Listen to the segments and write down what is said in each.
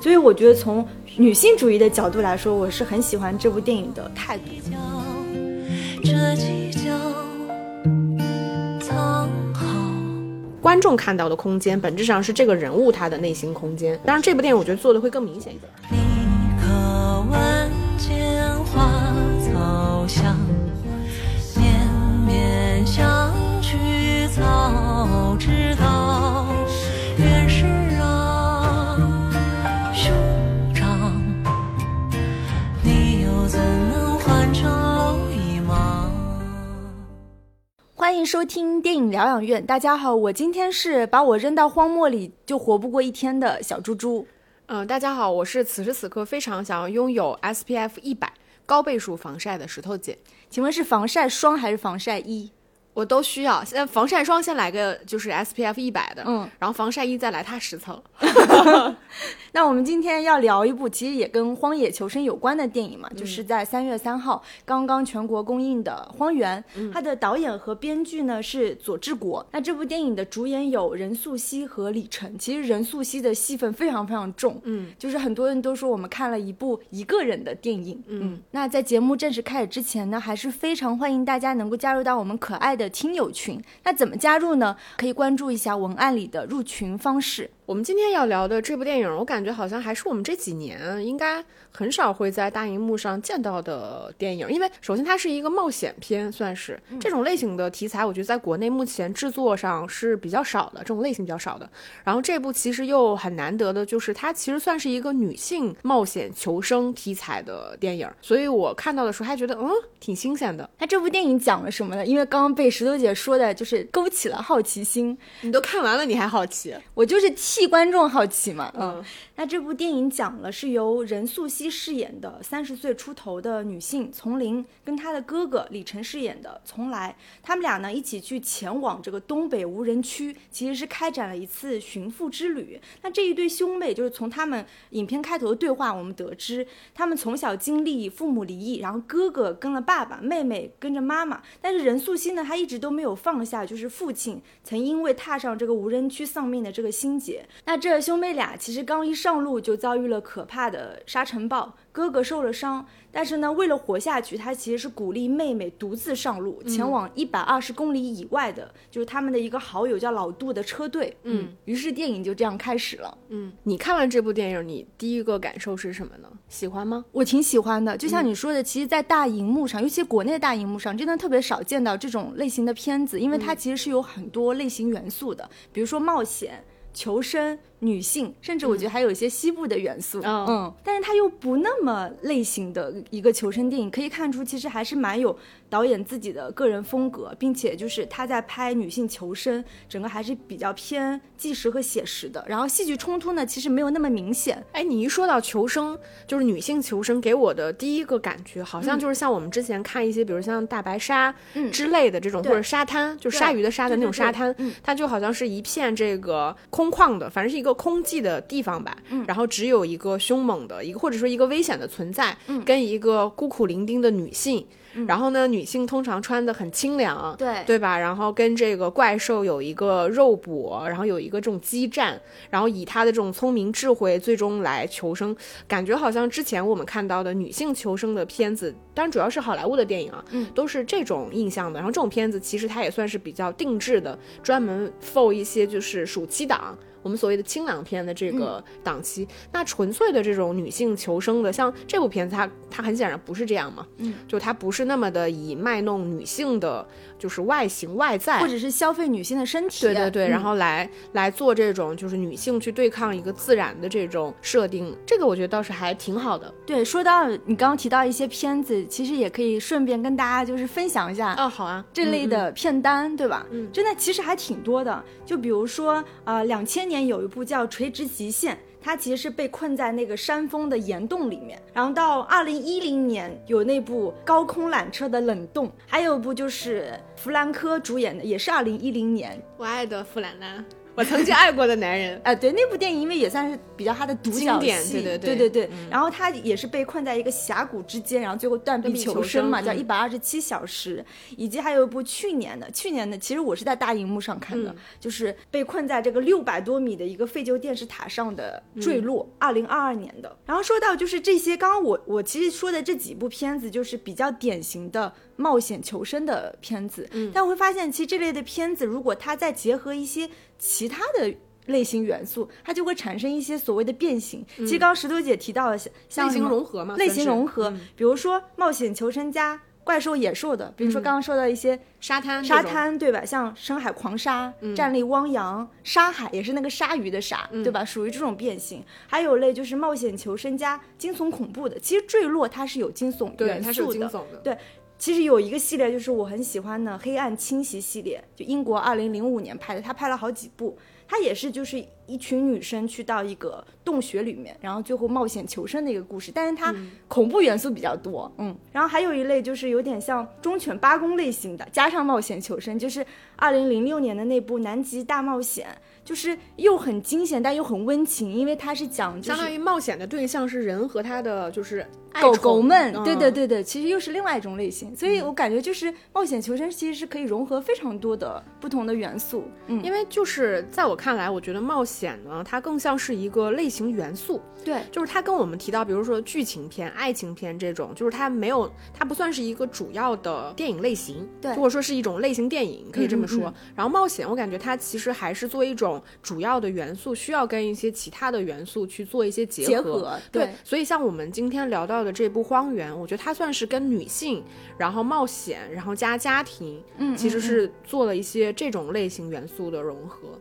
所以我觉得从女性主义的角度来说，我是很喜欢这部电影的态度。观众看到的空间，本质上是这个人物他的内心空间。当然，这部电影我觉得做的会更明显一点。欢迎收听电影疗养院。大家好，我今天是把我扔到荒漠里就活不过一天的小猪猪。嗯，大家好，我是此时此刻非常想要拥有 SPF 一百高倍数防晒的石头姐。请问是防晒霜还是防晒衣？我都需要。现在防晒霜先来个就是 SPF 一百的，嗯，然后防晒衣再来它十层。那我们今天要聊一部其实也跟荒野求生有关的电影嘛，就是在三月三号刚刚全国公映的《荒原》，它的导演和编剧呢是左志国。那这部电影的主演有任素汐和李晨，其实任素汐的戏份非常非常重，嗯，就是很多人都说我们看了一部一个人的电影，嗯。那在节目正式开始之前呢，还是非常欢迎大家能够加入到我们可爱的听友群。那怎么加入呢？可以关注一下文案里的入群方式。我们今天要聊的这部电影，我感觉好像还是我们这几年应该很少会在大荧幕上见到的电影，因为首先它是一个冒险片，算是这种类型的题材，我觉得在国内目前制作上是比较少的，这种类型比较少的。然后这部其实又很难得的，就是它其实算是一个女性冒险求生题材的电影，所以我看到的时候还觉得嗯挺新鲜的。那这部电影讲了什么呢？因为刚刚被石头姐说的就是勾起了好奇心，你都看完了，你还好奇？我就是替观众好奇嘛，嗯。那这部电影讲了是由任素汐饰演的三十岁出头的女性丛林，跟她的哥哥李晨饰演的从来，他们俩呢一起去前往这个东北无人区，其实是开展了一次寻父之旅。那这一对兄妹就是从他们影片开头的对话，我们得知他们从小经历父母离异，然后哥哥跟了爸爸，妹妹跟着妈妈，但是任素汐呢，她一直都没有放下，就是父亲曾因为踏上这个无人区丧命的这个心结。那这兄妹俩其实刚一上路就遭遇了可怕的沙尘暴，哥哥受了伤，但是呢，为了活下去，他其实是鼓励妹妹独自上路，前往一百二十公里以外的，就是他们的一个好友叫老杜的车队。嗯，于是电影就这样开始了。嗯，你看完这部电影，你第一个感受是什么呢？喜欢吗？我挺喜欢的，就像你说的，其实，在大荧幕上，尤其国内的大荧幕上，真的特别少见到这种类型的片子，因为它其实是有很多类型元素的，比如说冒险、求生。女性，甚至我觉得还有一些西部的元素，嗯，但是它又不那么类型的一个求生电影，可以看出其实还是蛮有导演自己的个人风格，并且就是他在拍女性求生，整个还是比较偏纪实和写实的。然后戏剧冲突呢，其实没有那么明显。哎，你一说到求生，就是女性求生，给我的第一个感觉好像就是像我们之前看一些，比如像大白鲨之类的这种，或者沙滩，就鲨鱼的鲨的那种沙滩，它就好像是一片这个空旷的，反正是一个。空寂的地方吧，然后只有一个凶猛的一个，或者说一个危险的存在，跟一个孤苦伶仃的女性。然后呢，女性通常穿的很清凉，对对吧？然后跟这个怪兽有一个肉搏，然后有一个这种激战，然后以她的这种聪明智慧，最终来求生。感觉好像之前我们看到的女性求生的片子，当然主要是好莱坞的电影啊，嗯，都是这种印象的。然后这种片子其实它也算是比较定制的，专门 for 一些就是暑期档。我们所谓的清凉片的这个档期，那纯粹的这种女性求生的，像这部片子，它它很显然不是这样嘛，嗯，就它不是那么的以卖弄女性的，就是外形外在，或者是消费女性的身体，对对对，然后来来做这种就是女性去对抗一个自然的这种设定，这个我觉得倒是还挺好的。对，说到你刚刚提到一些片子，其实也可以顺便跟大家就是分享一下哦，好啊，这类的片单，对吧？嗯，真的其实还挺多的，就比如说啊，两千年有一部叫《垂直极限》，他其实是被困在那个山峰的岩洞里面。然后到二零一零年有那部《高空缆车的冷冻》，还有一部就是弗兰科主演的，也是二零一零年。我爱的弗兰兰。我曾经爱过的男人。啊，对，那部电影因为也算是比较他的独角戏，对对对对对然后他也是被困在一个峡谷之间，然后最后断臂求求生嘛，叫一百二十七小时，以及还有一部去年的，去年的其实我是在大荧幕上看嗯。的，就是被困在这个六百多米的一个废旧电视塔上的嗯。坠落，二零二二年的。然后说到就是这些，刚刚我我其实说的这几部片子，就是比较典型的冒险求生的片子，嗯但我会发现，其实这类的片子，如果它再结合一些其他的。类型元素，它就会产生一些所谓的变形。其实刚刚石头姐提到了像像类型融合嘛，类型融合，嗯比如说冒险求生加怪兽野兽的，比如说刚刚说到一些沙滩，沙滩，对吧？像深海狂鲨、战力汪洋、沙海也是那个鲨鱼的鲨，对吧？属于这种变形。还有类就是冒险求生加惊悚恐怖的，其实坠落它是有惊悚对，元它是有素的。惊悚的。对其实有一个系列就是我很喜欢的《黑暗侵袭》系列，就英国二零零五年拍的，他拍了好几部。它也是就是一群女生去到一个洞穴里面，然后最后冒险求生的一个故事，但是它恐怖元素比较多，嗯。然后还有一类就是有点像忠犬八公类型的，加上冒险求生，就是二零零六年的那部《南极大冒险》，就是又很惊险但又很温情，因为它是讲就是相当于冒险的对象是人和他的就是狗狗们，对对嗯对对，其实又是另外一种类型，所以我感觉就是冒险求生其实是可以融合非常多的不同的元素，嗯，因为就是在我看来，我觉得冒险呢，它更像是一个类型元素，对。就是它跟我们提到，比如说剧情片、爱情片这种，就是它没有，它不算是一个主要的电影类型，对或者说是一种类型电影，可以这么说。嗯嗯。然后冒险，我感觉它其实还是作为一种主要的元素，需要跟一些其他的元素去做一些结合。结合对对所以像我们今天聊到的这部《荒原》，我觉得它算是跟女性，然后冒险，然后加家庭，嗯，其实嗯是做了一些这种类型元素的融合。嗯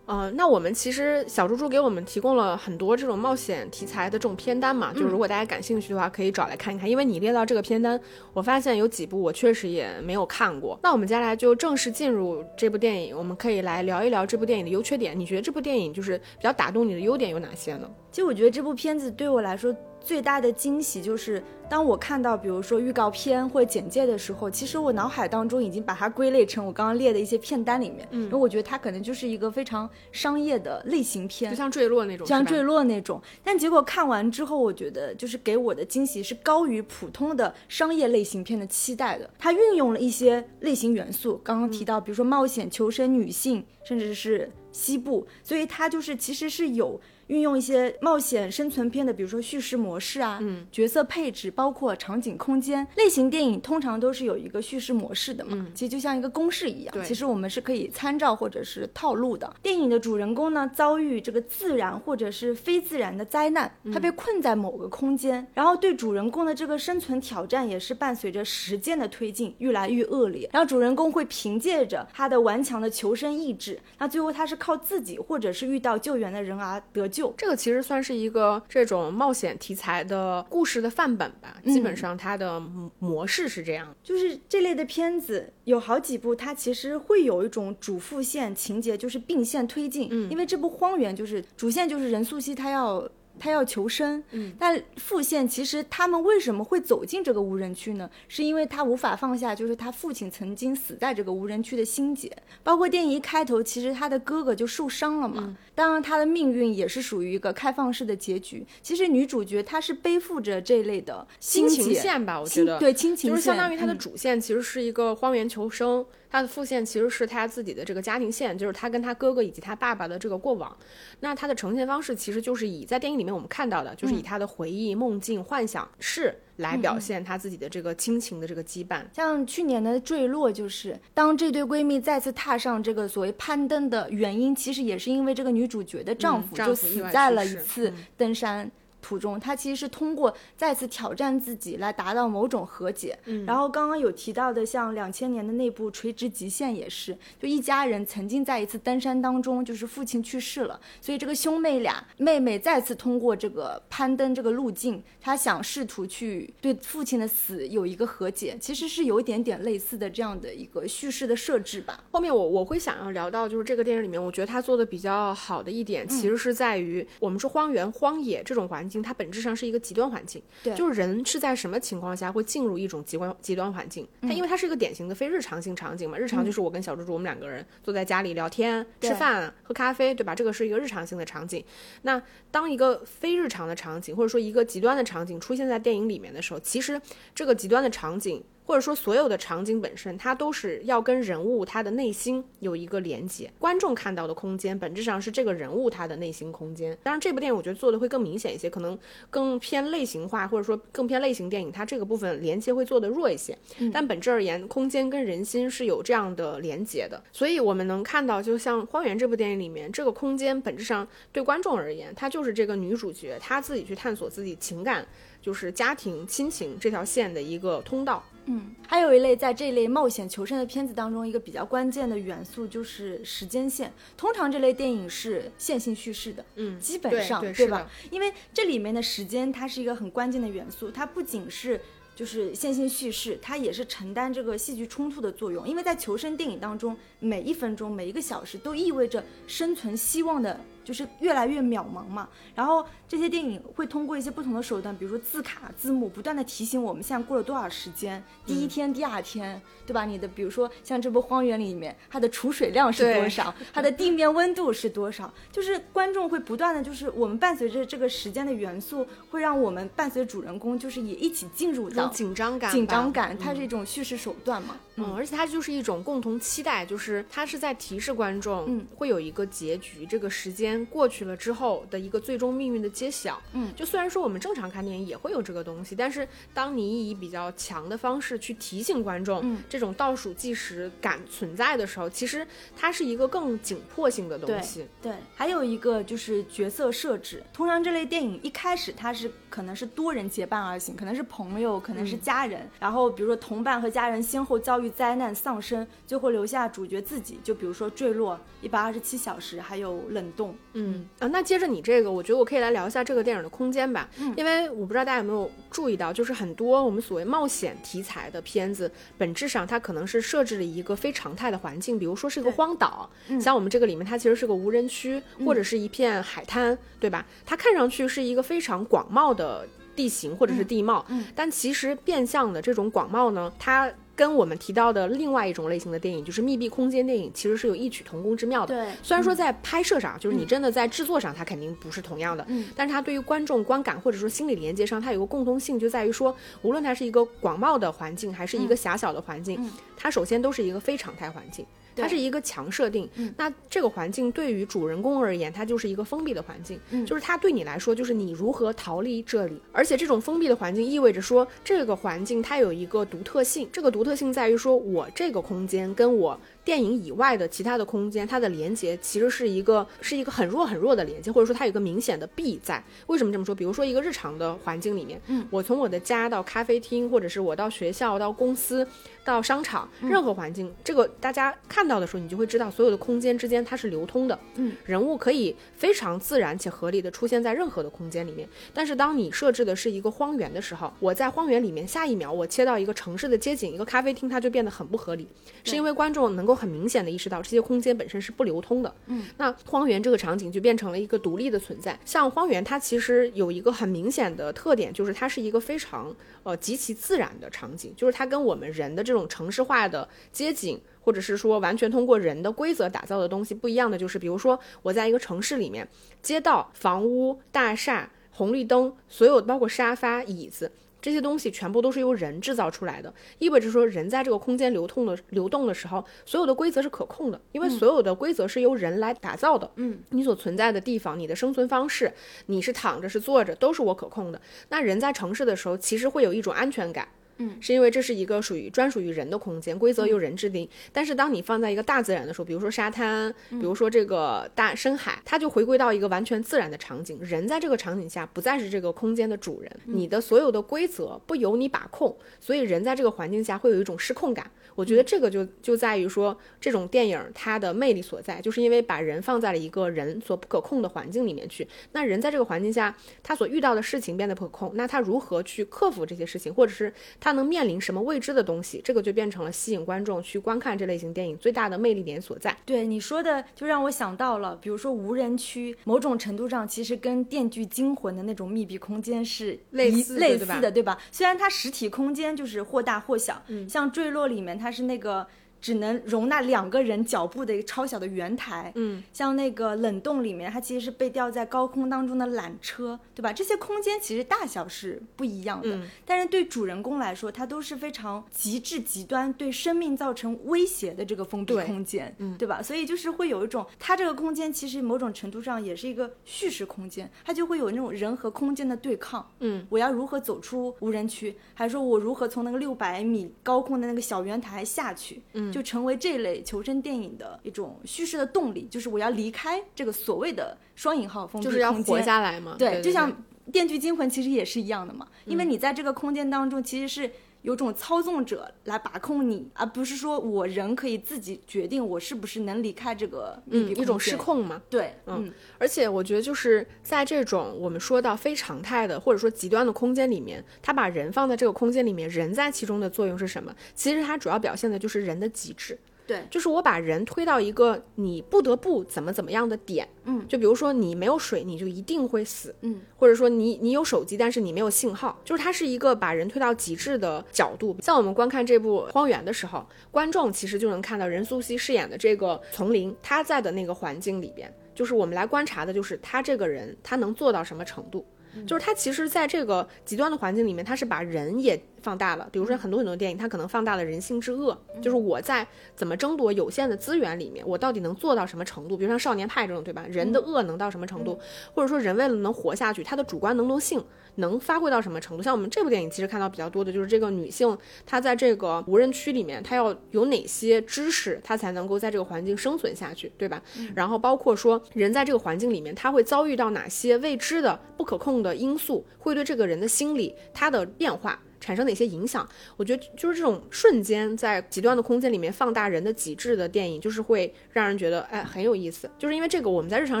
呃，那我们其实小猪猪给我们提供了很多这种冒险题材的这种片单嘛，就是如果大家感兴趣的话，可以找来看一看。因为你列到这个片单，我发现有几部我确实也没有看过。那我们接下来就正式进入这部电影，我们可以来聊一聊这部电影的优缺点。你觉得这部电影就是比较打动你的优点有哪些呢？其实我觉得这部片子对我来说最大的惊喜就是，当我看到比如说预告片或简介的时候，其实我脑海当中已经把它归类成我刚刚列的一些片单里面，嗯，因为我觉得它可能就是一个非常商业的类型片就，像坠落那种，像坠落那种。但结果看完之后，我觉得就是给我的惊喜是高于普通的商业类型片的期待的。它运用了一些类型元素，刚刚提到，比如说冒险、求生、女性，甚至是西部，所以它就是其实是有。运用一些冒险生存片的，比如说叙事模式啊，嗯，角色配置，包括场景空间。类型电影通常都是有一个叙事模式的嘛，其实就像一个公式一样对。其实我们是可以参照或者是套路的。电影的主人公呢，遭遇这个自然或者是非自然的灾难，他被困在某个空间，然后对主人公的这个生存挑战也是伴随着时间的推进越来越恶劣。然后主人公会凭借着他的顽强的求生意志，那最后他是靠自己或者是遇到救援的人而得救。这个其实算是一个这种冒险题材的故事的范本吧，基本上它的模模式是这样。就是这类的片子有好几部，它其实会有一种主副线情节，就是并线推进。嗯，因为这部《荒原》就是主线就是任素汐她要。她要求生，嗯，但副线其实他们为什么会走进这个无人区呢？是因为他无法放下，就是他父亲曾经死在这个无人区的心结。包括电影一开头，其实他的哥哥就受伤了嘛，当然他的命运也是属于一个开放式的结局。其实女主角她是背负着这类的亲心结情线吧，我觉亲得对亲情就是相当于它的嗯主线其实是一个荒原求生，它的副线其实是他自己的这个家庭线，就是他跟他哥哥以及他爸爸的这个过往。那他的呈现方式其实就是以在电影里面我们看到的，就是以他的回忆、梦境、幻想式来表现她自己的这个亲情的这个羁绊。像去年的坠落，就是当这对闺蜜再次踏上这个所谓攀登的原因，其实也是因为这个女主角的丈夫就死在了一次嗯登山。途中，他其实是通过再次挑战自己来达到某种和解。嗯然后刚刚有提到的，像两千年的那部《垂直极限》也是，就一家人曾经在一次登山当中，就是父亲去世了，所以这个兄妹俩妹妹再次通过这个攀登这个路径，她想试图去对父亲的死有一个和解，其实是有一点点类似的这样的一个叙事的设置吧。后面我我会想要聊到，就是这个电影里面，我觉得他做的比较好的一点，其实是在于我们说荒原、荒野这种环境。它本质上是一个极端环境。对就是人是在什么情况下会进入一种极端极端环境？它因为它是一个典型的非日常性场景嘛，日常就是我跟小猪猪我们两个人坐在家里聊天、对吃饭、喝咖啡，对吧？这个是一个日常性的场景。那当一个非日常的场景，或者说一个极端的场景出现在电影里面的时候，其实这个极端的场景。或者说，所有的场景本身，它都是要跟人物他的内心有一个连接。观众看到的空间，本质上是这个人物他的内心空间。当然，这部电影我觉得做的会更明显一些，可能更偏类型化，或者说更偏类型电影，它这个部分连接会做得弱一些。但本质而言，空间跟人心是有这样的连接的。所以我们能看到，就像《荒原》这部电影里面，这个空间本质上对观众而言，它就是这个女主角她自己去探索自己情感，就是家庭亲情这条线的一个通道。嗯，还有一类在这类冒险求生的片子当中，一个比较关键的元素就是时间线。通常这类电影是线性叙事的，嗯基本上吧对对是的？因为这里面的时间它是一个很关键的元素，它不仅是就是线性叙事，它也是承担这个戏剧冲突的作用。因为在求生电影当中，每一分钟、每一个小时都意味着生存希望的。就是越来越渺茫嘛，然后这些电影会通过一些不同的手段，比如说字卡、字幕，不断的提醒我们现在过了多少时间，第一天、第二天，对吧？你的比如说像这部《荒原》里面，它的储水量是多少，它的地面温度是多少，就是观众会不断的，就是我们伴随着这个时间的元素，会让我们伴随主人公，就是也一起进入到紧张感，紧张感，它是一种叙事手段嘛。嗯，而且它就是一种共同期待，就是它是在提示观众，嗯，会有一个结局，这个时间过去了之后的一个最终命运的揭晓。嗯，就虽然说我们正常看电影也会有这个东西，但是当你以比较强的方式去提醒观众，嗯这种倒数计时感存在的时候，其实它是一个更紧迫性的东西。对，还有一个就是角色设置。通常这类电影一开始它是可能是多人结伴而行，可能是朋友，可能是家人，然后比如说同伴和家人先后遭遇灾难丧生，最后留下主角自己。就比如说坠落、一百二十七小时，还有冷冻。嗯啊，那接着你这个，我觉得我可以来聊一下这个电影的空间吧，因为我不知道大家有没有注意到，就是很多我们所谓冒险题材的片子，本质上它可能是设置了一个非常态的环境，比如说是一个荒岛，像我们这个里面它其实是个无人区，或者是一片海滩，对吧？它看上去是一个非常广袤的地形或者是地貌，嗯但其实变相的这种广袤呢，它跟我们提到的另外一种类型的电影，就是密闭空间电影，其实是有异曲同工之妙的。对虽然说在拍摄上，就是你真的在制作上，它肯定不是同样的，嗯但是它对于观众观感或者说心理连接上，它有个共通性，就在于说，无论它是一个广袤的环境，还是一个狭小的环境，嗯它首先都是一个非常态环境。它是一个强设定，嗯。那这个环境对于主人公而言，它就是一个封闭的环境，嗯。就是它对你来说，就是你如何逃离这里。而且这种封闭的环境意味着说，这个环境它有一个独特性，这个独特性在于说我这个空间跟我电影以外的其他的空间，它的连接其实是一个是一个很弱很弱的连接，或者说它有一个明显的弊在。为什么这么说？比如说一个日常的环境里面，嗯，我从我的家到咖啡厅，或者是我到学校、到公司、到商场，任何环境，这个大家看到的时候，你就会知道所有的空间之间它是流通的，嗯，人物可以非常自然且合理的出现在任何的空间里面。但是当你设置的是一个荒原的时候，我在荒原里面，下一秒我切到一个城市的街景，一个咖啡厅，它就变得很不合理，是因为观众能够很明显的意识到这些空间本身是不流通的。嗯，那荒原这个场景就变成了一个独立的存在。像荒原，它其实有一个很明显的特点，就是它是一个非常呃极其自然的场景，就是它跟我们人的这种城市化的街景。或者是说完全通过人的规则打造的东西不一样的，就是比如说我在一个城市里面，街道、房屋、大厦、红绿灯，所有包括沙发、椅子。这些东西全部都是由人制造出来的，意味着说人在这个空间流通的流动的时候，所有的规则是可控的，因为所有的规则是由人来打造的。嗯，你所存在的地方，你的生存方式，你是躺着是坐着，都是我可控的。那人在城市的时候，其实会有一种安全感。嗯，是因为这是一个属于专属于人的空间，规则由人制定。但是当你放在一个大自然的时候，比如说沙滩，比如说这个大深海，它就回归到一个完全自然的场景。人在这个场景下不再是这个空间的主人，你的所有的规则不由你把控，所以人在这个环境下会有一种失控感。我觉得这个就就在于说，这种电影它的魅力所在，就是因为把人放在了一个人所不可控的环境里面去。那人在这个环境下，他所遇到的事情变得不可控，那他如何去克服这些事情，或者是它能面临什么未知的东西，这个就变成了吸引观众去观看这类型电影最大的魅力点所在。对你说的，就让我想到了，比如说无人区，某种程度上其实跟《电锯惊魂》的那种密闭空间是类似类似的，对吧？虽然它实体空间就是或大或小，嗯像《坠落》里面它是那个。只能容纳两个人脚步的一个超小的圆台，嗯，像那个冷冻里面，它其实是被吊在高空当中的缆车，对吧？这些空间其实大小是不一样的，嗯。但是对主人公来说，它都是非常极致极端，对生命造成威胁的这个封闭空间，嗯。对吧？所以就是会有一种，它这个空间其实某种程度上也是一个叙事空间，它就会有那种人和空间的对抗。嗯，我要如何走出无人区，还是说我如何从那个六百米高空的那个小圆台下去？嗯，就成为这类求生电影的一种叙事的动力，就是我要离开这个所谓的双引号封闭就是要空间活下来嘛。对，对，就像《电锯惊魂》其实也是一样的嘛，因嗯为你在这个空间当中其实是。有种操纵者来把控你，而不是说我人可以自己决定我是不是能离开这个嗯。一种失。控嘛。对，嗯嗯，而且我觉得就是在这种我们说到非常态的或者说极端的空间里面，他把人放在这个空间里面，人在其中的作用是什么？其实它主要表现的就是人的极致。对，就是我把人推到一个你不得不怎么怎么样的点，嗯，就比如说你没有水，你就一定会死，嗯，或者说你你有手机，但是你没有信号，就是它是一个把人推到极致的角度。像我们观看这部《荒原》的时候，观众其实就能看到任素汐饰演的这个丛林，他在的那个环境里边，就是我们来观察的，就是他这个人他能做到什么程度。就是他其实在这个极端的环境里面，他是把人也放大了。比如说很多很多电影，它可能放大了人性之恶，就是我在怎么争夺有限的资源里面，我到底能做到什么程度？比如像《少年派》这种，对吧？人的恶能到什么程度？或者说人为了能活下去，他的主观能动性能发挥到什么程度？像我们这部电影其实看到比较多的就是这个女性，她在这个无人区里面，她要有哪些知识，她才能够在这个环境生存下去，对吧？然后包括说人在这个环境里面，他会遭遇到哪些未知的、不可控的因素，会对这个人的心理他的变化。产生哪些影响？我觉得就是这种瞬间在极端的空间里面放大人的极致的电影，就是会让人觉得哎很有意思。就是因为这个，我们在日常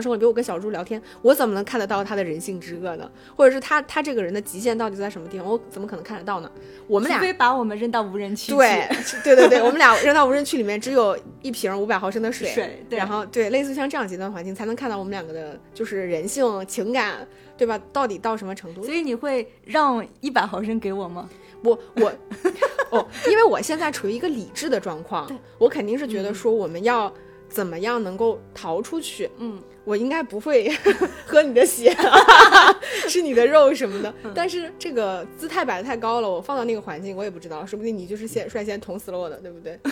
生活里，比如我跟小猪聊天，我怎么能看得到他的人性之恶呢？或者是他他这个人的极限到底在什么地方？我怎么可能看得到呢？我们俩除非把我们扔到无人区去。对对对对，我们俩扔到无人区里面，只有一瓶五百毫升的水，水对然后对，类似像这样极端环境，才能看到我们两个的就是人性情感，对吧？到底到什么程度？所以你会让一百毫升给我吗？我我哦，因为我现在处于一个理智的状况，我肯定是觉得说我们要怎么样能够逃出去。嗯，我应该不会 喝你的血，吃你的肉什么的。但是这个姿态摆得太高了，我放到那个环境，我也不知道，说不定你就是先率先捅死了我的，对不对？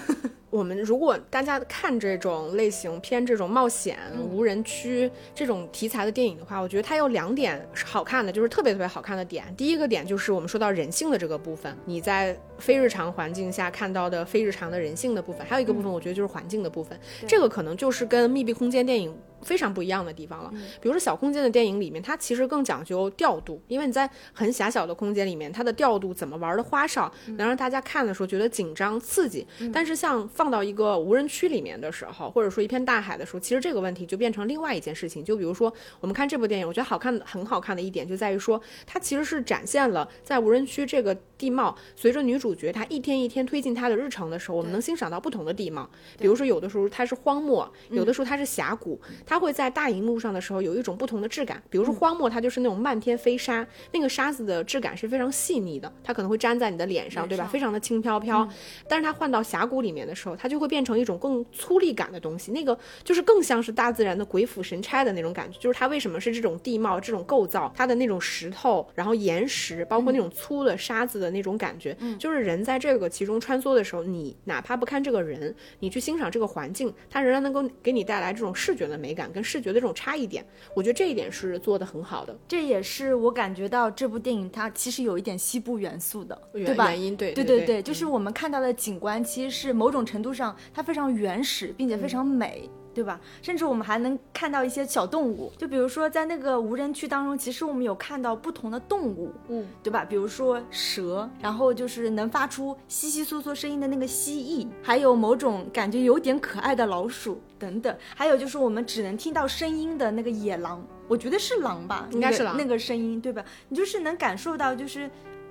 我们如果大家看这种类型偏这种冒险、无人区这种题材的电影的话，我觉得它有两点是好看的，就是特别特别好看的点。第一个点就是我们说到人性的这个部分，你在非日常环境下看到的非日常的人性的部分，还有一个部分，我觉得就是环境的部分。这个可能就是跟密闭空间电影非常不一样的地方了。比如说小空间的电影里面，它其实更讲究调度，因为你在很狭小的空间里面，它的调度怎么玩的花哨，能让大家看的时候觉得紧张刺激。但是像放到一个无人区里面的时候，或者说一片大海的时候，其实这个问题就变成另外一件事情。就比如说我们看这部电影，我觉得好看很好看的一点就在于说，它其实是展现了在无人区这个地貌，随着女主角她一天一天推进她的日程的时候，我们能欣赏到不同的地貌。比如说有的时候它是荒漠，有的时候它是峡谷，它会在大荧幕上的时候有一种不同的质感。比如说荒漠，它就是那种漫天飞沙，那个沙子的质感是非常细腻的，它可能会粘在你的脸上，对吧？非常的轻飘飘。但是它换到峡谷里面的时候，它就会变成一种更粗粝感的东西，那个就是更像是大自然的鬼斧神差的那种感觉。就是它为什么是这种地貌、这种构造，它的那种石头，然后岩石，包括那种粗的沙子的那种感觉，就是人在这个其中穿梭的时候，你哪怕不看这个人，你去欣赏这个环境，它仍然能够给你带来这种视觉的美感跟视觉的这种差异点。我觉得这一点是做的很好的，这也是我感觉到这部电影它其实有一点西部元素的，对吧？原因对对对对，就是我们看到的景观其实是某种程度上它非常原始，并且非常美。对吧？甚至我们还能看到一些小动物，就比如说在那个无人区当中，其实我们有看到不同的动物，嗯，对吧？比如说蛇，然后就是能发出窸窸窣窣声音的那个蜥蜴，还有某种感觉有点可爱的老鼠等等，还有就是我们只能听到声音的那个野狼，我觉得是狼吧，应该是狼那个、那个声音，对吧？你就是能感受到就是。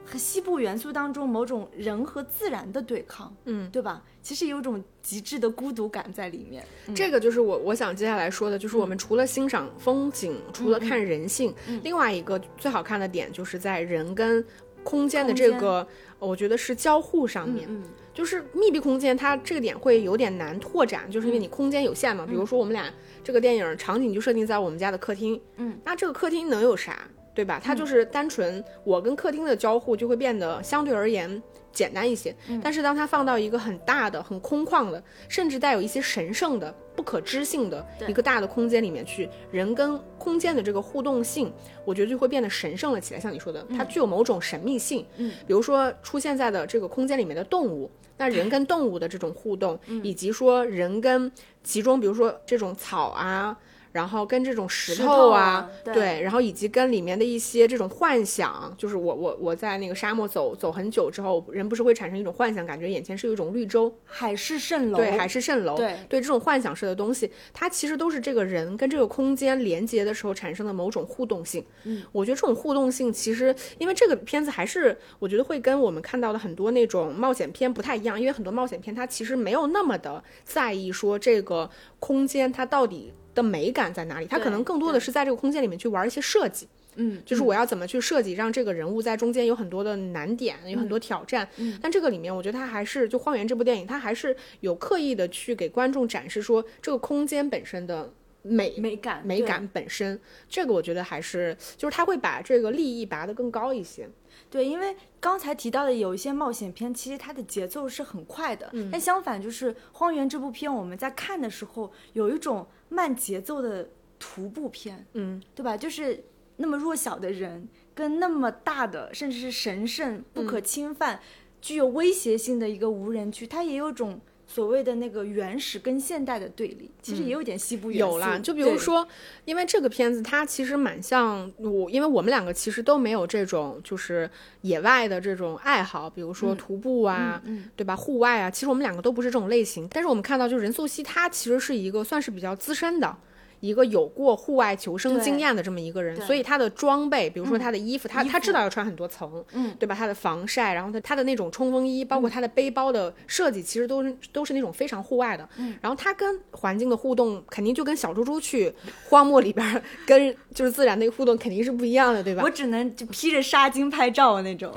和西部元素当中某种人和自然的对抗，嗯，对吧？其实有种极致的孤独感在里面。这个就是我我想接下来说的，就是我们除了欣赏风景，除了看人性，另外一个最好看的点就是在人跟空间的这个，我觉得是交互上面。嗯就是密闭空间，它这个点会有点难拓展，就是因为你空间有限嘛。比如说我们俩这个电影场景就设定在我们家的客厅，嗯，那这个客厅能有啥，对吧？它就是单纯我跟客厅的交互就会变得相对而言简单一些。但是当它放到一个很大的、很空旷的，甚至带有一些神圣的、不可知性的一个大的空间里面去，人跟空间的这个互动性，我觉得就会变得神圣了起来。像你说的，它具有某种神秘性。嗯，比如说出现在的这个空间里面的动物。那人跟动物的这种互动，以及说人跟其中，比如说这种草啊。然后跟这种石头啊，对，然后以及跟里面的一些这种幻想，就是我我我在那个沙漠走走很久之后，人不是会产生一种幻想，感觉眼前是有一种绿洲，海市蜃楼，对，海市蜃楼，对对，这种幻想式的东西，它其实都是这个人跟这个空间连接的时候产生的某种互动性。嗯，我觉得这种互动性其实，因为这个片子还是我觉得会跟我们看到的很多那种冒险片不太一样，因为很多冒险片它其实没有那么的在意说这个空间它到底。的美感在哪里？它可能更多的是在这个空间里面去玩一些设计，嗯，就是我要怎么去设计，让这个人物在中间有很多的难点，有很多挑战。嗯，但这个里面，我觉得它还是就《荒原》这部电影，它还是有刻意的去给观众展示说这个空间本身的美美感美感本身。这个我觉得还是就是他会把这个利益拔得更高一些。对，因为刚才提到的有一些冒险片，其实它的节奏是很快的。嗯，但相反，就是《荒原》这部片，我们在看的时候有一种慢节奏的徒步片，嗯，对吧？就是那么弱小的人，跟那么大的，甚至是神圣不可侵犯、具有威胁性的一个无人区，它也有种。所谓的那个原始跟现代的对立，其实也有点西部元素。有啦，就比如说，因为这个片子它其实蛮像我，因为我们两个其实都没有这种就是野外的这种爱好，比如说徒步啊，对吧？户外啊，其实我们两个都不是这种类型。但是我们看到，就任素汐她其实是一个算是比较资深的。一个有过户外求生经验的这么一个人，所以他的装备，比如说他的衣服，他他知道要穿很多层，嗯，对吧？他的防晒，然后他他的那种冲锋衣，包括他的背包的设计，其实都是都是那种非常户外的。嗯，然后他跟环境的互动，肯定就跟小猪猪去荒漠里边跟 就是自然那个互动肯定是不一样的，对吧？我只能就披着纱巾拍照那种。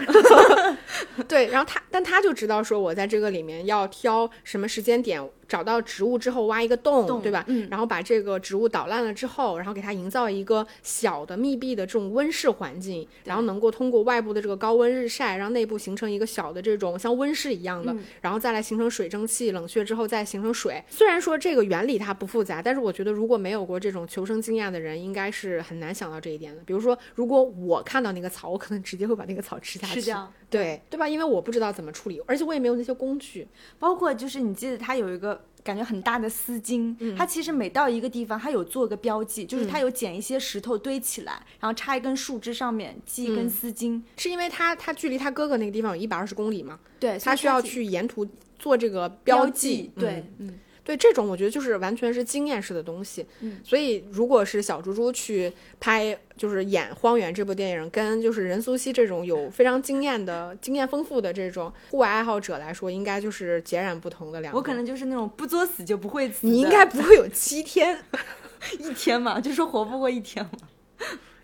对，然后他但他就知道说我在这个里面要挑什么时间点。找到植物之后挖一个洞，对吧？嗯，然后把这个植物捣烂了之后，然后给它营造一个小的密闭的这种温室环境，然后能够通过外部的这个高温日晒，让内部形成一个小的这种像温室一样的，然后再来形成水蒸气，冷却之后再形成水。虽然说这个原理它不复杂，但是我觉得如果没有过这种求生经验的人，应该是很难想到这一点的。比如说，如果我看到那个草，我可能直接会把那个草吃下去，吃掉，对对吧？因为我不知道怎么处理，而且我也没有那些工具，包括就是你记得它有一个。感觉很大的丝巾，它其实每到一个地方，它有做个标记，就是它有捡一些石头堆起来，然后插一根树枝上面系一根丝巾，是因为它它距离他哥哥那个地方有一百二十公里嘛？对，他需要去沿途做这个标记，对，嗯。对这种，我觉得就是完全是经验式的东西。嗯，所以如果是小猪猪去拍，就是演《荒原》这部电影，跟就是任素汐这种有非常经验的、经验丰富的这种户外爱好者来说，应该就是截然不同的两。我可能就是那种不作死就不会死。你应该不会有七天，一天嘛，就说活不过一天嘛。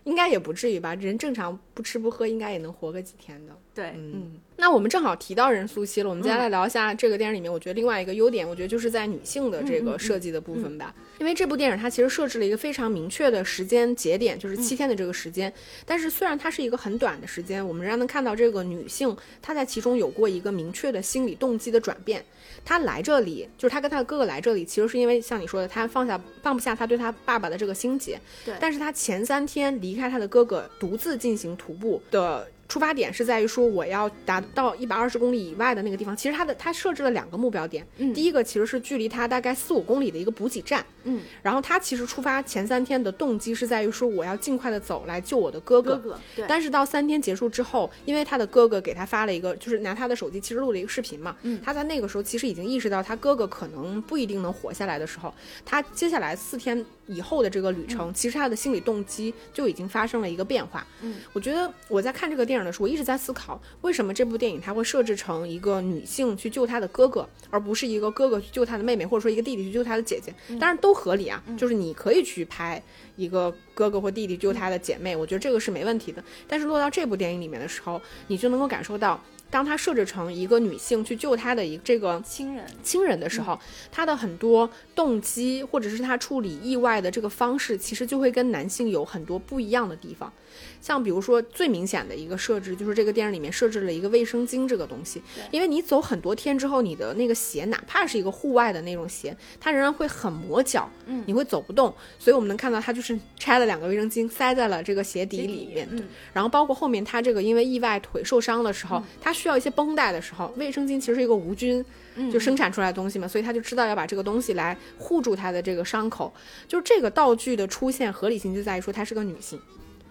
应该也不至于吧？人正常不吃不喝，应该也能活个几天的。对，嗯。那我们正好提到任素汐了，我们接下来聊一下这个电影里面，我觉得另外一个优点，我觉得就是在女性的这个设计的部分吧。因为这部电影它其实设置了一个非常明确的时间节点，就是七天的这个时间。但是虽然它是一个很短的时间，我们仍然能看到这个女性她在其中有过一个明确的心理动机的转变。她来这里，就是她跟她的哥哥来这里，其实是因为像你说的，她放下放不下她对她爸爸的这个心结。对。但是她前三天离开她的哥哥，独自进行徒步的。出发点是在于说，我要达到一百二十公里以外的那个地方。其实它的它设置了两个目标点，嗯，第一个其实是距离它大概四五公里的一个补给站，嗯，然后他其实出发前三天的动机是在于说，我要尽快的走来救我的哥哥。哥，对。但是到三天结束之后，因为他的哥哥给他发了一个，就是拿他的手机其实录了一个视频嘛，嗯，他在那个时候其实已经意识到他哥哥可能不一定能活下来的时候，他接下来四天。以后的这个旅程，其实他的心理动机就已经发生了一个变化。嗯，我觉得我在看这个电影的时候，我一直在思考，为什么这部电影它会设置成一个女性去救她的哥哥，而不是一个哥哥去救他的妹妹，或者说一个弟弟去救他的姐姐。当然都合理啊，就是你可以去拍一个哥哥或弟弟救他的姐妹，我觉得这个是没问题的。但是落到这部电影里面的时候，你就能够感受到。当他设置成一个女性去救他的一这个亲人亲人的时候，他的很多动机或者是他处理意外的这个方式，其实就会跟男性有很多不一样的地方。像比如说最明显的一个设置，就是这个电影里面设置了一个卫生巾这个东西。因为你走很多天之后，你的那个鞋，哪怕是一个户外的那种鞋，它仍然会很磨脚，嗯，你会走不动。所以我们能看到，它就是拆了两个卫生巾塞在了这个鞋底里面。嗯，然后包括后面它这个因为意外腿受伤的时候，他需要一些绷带的时候，卫生巾其实是一个无菌就生产出来的东西嘛，所以他就知道要把这个东西来护住他的这个伤口。就是这个道具的出现合理性就在于说，她是个女性。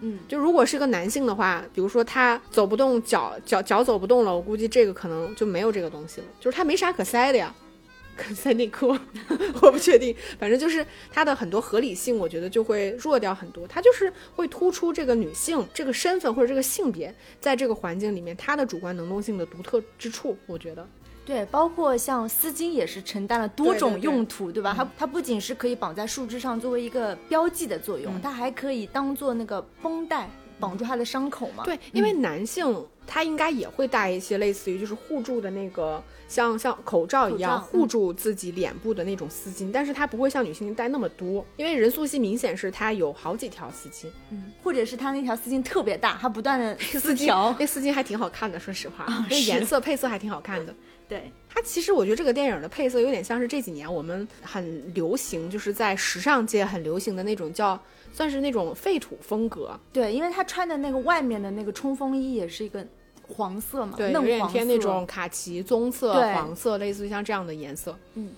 嗯，就如果是个男性的话，比如说他走不动，脚脚脚走不动了，我估计这个可能就没有这个东西了，就是他没啥可塞的呀，可塞内裤，我不确定，反正就是它的很多合理性，我觉得就会弱掉很多，它就是会突出这个女性这个身份或者这个性别在这个环境里面她的主观能动性的独特之处，我觉得。对，包括像丝巾也是承担了多种用途，对吧？它它不仅是可以绑在树枝上作为一个标记的作用，它还可以当做那个绷带绑住他的伤口嘛。对，因为男性他应该也会带一些类似于就是护住的那个像像口罩一样护住自己脸部的那种丝巾，但是他不会像女性戴那么多，因为任素汐明显是她有好几条丝巾，嗯，或者是她那条丝巾特别大，她不断的丝条，那丝巾还挺好看的，说实话，那颜色配色还挺好看的。对它，其实我觉得这个电影的配色有点像是这几年我们很流行，就是在时尚界很流行的那种叫，算是那种废土风格。对，因为他穿的那个外面的那个冲锋衣也是一个黄色嘛，对，有点偏那种卡其棕色、黄色，类似于像这样的颜色。嗯，